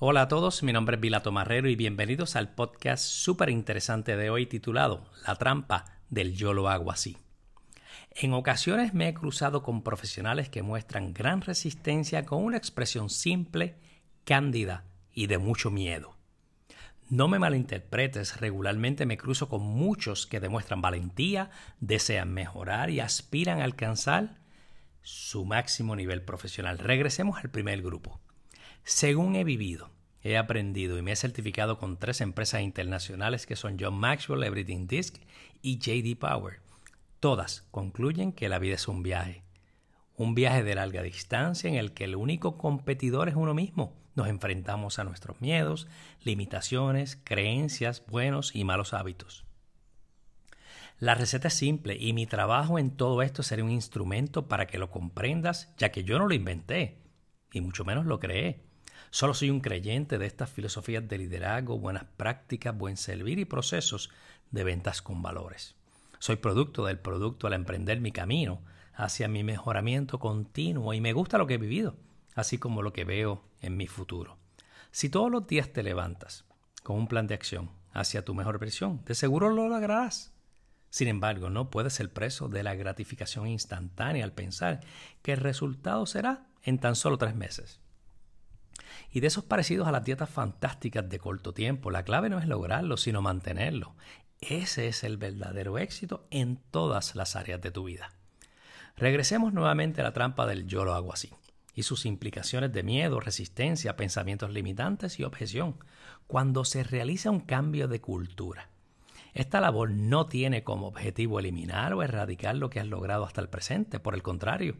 Hola a todos, mi nombre es Vilato Marrero y bienvenidos al podcast súper interesante de hoy titulado La trampa del yo lo hago así. En ocasiones me he cruzado con profesionales que muestran gran resistencia con una expresión simple, cándida y de mucho miedo. No me malinterpretes, regularmente me cruzo con muchos que demuestran valentía, desean mejorar y aspiran a alcanzar su máximo nivel profesional. Regresemos al primer grupo. Según he vivido, he aprendido y me he certificado con tres empresas internacionales que son John Maxwell, Everything Disc y JD Power. Todas concluyen que la vida es un viaje. Un viaje de larga distancia en el que el único competidor es uno mismo. Nos enfrentamos a nuestros miedos, limitaciones, creencias, buenos y malos hábitos. La receta es simple y mi trabajo en todo esto sería un instrumento para que lo comprendas, ya que yo no lo inventé, y mucho menos lo creé. Solo soy un creyente de estas filosofías de liderazgo, buenas prácticas, buen servir y procesos de ventas con valores. Soy producto del producto al emprender mi camino hacia mi mejoramiento continuo y me gusta lo que he vivido, así como lo que veo en mi futuro. Si todos los días te levantas con un plan de acción hacia tu mejor versión, de seguro lo lograrás. Sin embargo, no puedes ser preso de la gratificación instantánea al pensar que el resultado será en tan solo tres meses. Y de esos parecidos a las dietas fantásticas de corto tiempo, la clave no es lograrlo, sino mantenerlo. Ese es el verdadero éxito en todas las áreas de tu vida. Regresemos nuevamente a la trampa del yo lo hago así y sus implicaciones de miedo, resistencia, pensamientos limitantes y objeción cuando se realiza un cambio de cultura. Esta labor no tiene como objetivo eliminar o erradicar lo que has logrado hasta el presente, por el contrario,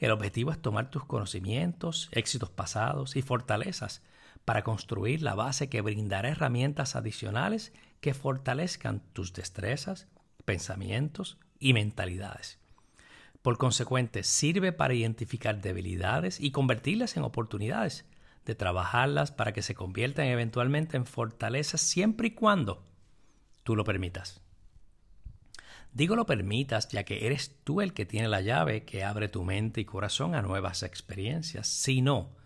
el objetivo es tomar tus conocimientos, éxitos pasados y fortalezas para construir la base que brindará herramientas adicionales que fortalezcan tus destrezas, pensamientos y mentalidades. Por consecuente, sirve para identificar debilidades y convertirlas en oportunidades, de trabajarlas para que se conviertan eventualmente en fortalezas siempre y cuando tú lo permitas. Digo lo permitas ya que eres tú el que tiene la llave que abre tu mente y corazón a nuevas experiencias. Si no,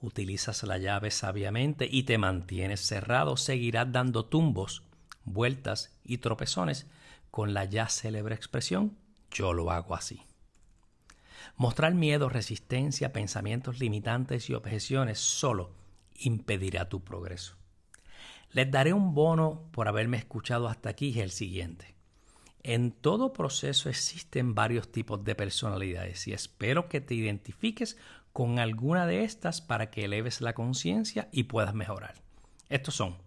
utilizas la llave sabiamente y te mantienes cerrado, seguirás dando tumbos, vueltas y tropezones con la ya célebre expresión yo lo hago así. Mostrar miedo, resistencia, pensamientos limitantes y objeciones solo impedirá tu progreso. Les daré un bono por haberme escuchado hasta aquí y el siguiente. En todo proceso existen varios tipos de personalidades y espero que te identifiques con alguna de estas para que eleves la conciencia y puedas mejorar. Estos son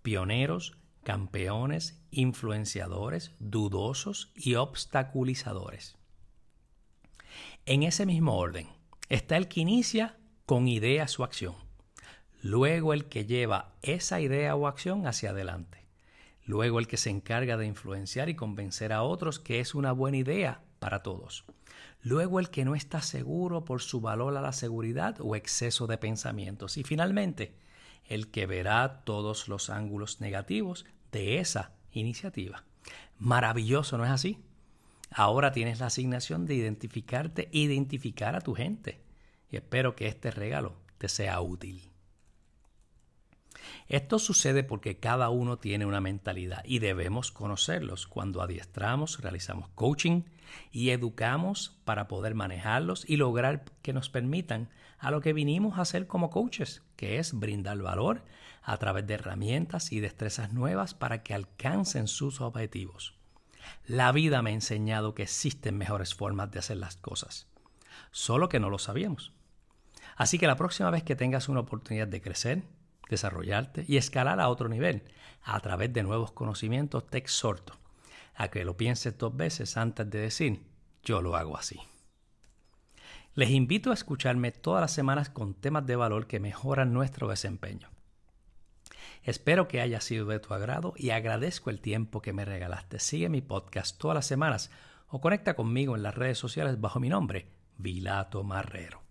pioneros, campeones, influenciadores, dudosos y obstaculizadores. En ese mismo orden está el que inicia con idea su acción luego el que lleva esa idea o acción hacia adelante, luego el que se encarga de influenciar y convencer a otros que es una buena idea para todos, luego el que no está seguro por su valor a la seguridad o exceso de pensamientos y finalmente el que verá todos los ángulos negativos de esa iniciativa. Maravilloso, ¿no es así? Ahora tienes la asignación de identificarte identificar a tu gente. Y espero que este regalo te sea útil. Esto sucede porque cada uno tiene una mentalidad y debemos conocerlos cuando adiestramos, realizamos coaching y educamos para poder manejarlos y lograr que nos permitan a lo que vinimos a hacer como coaches, que es brindar valor a través de herramientas y destrezas nuevas para que alcancen sus objetivos. La vida me ha enseñado que existen mejores formas de hacer las cosas, solo que no lo sabíamos. Así que la próxima vez que tengas una oportunidad de crecer, desarrollarte y escalar a otro nivel a través de nuevos conocimientos, te exhorto a que lo pienses dos veces antes de decir yo lo hago así. Les invito a escucharme todas las semanas con temas de valor que mejoran nuestro desempeño. Espero que haya sido de tu agrado y agradezco el tiempo que me regalaste. Sigue mi podcast todas las semanas o conecta conmigo en las redes sociales bajo mi nombre, Vilato Marrero.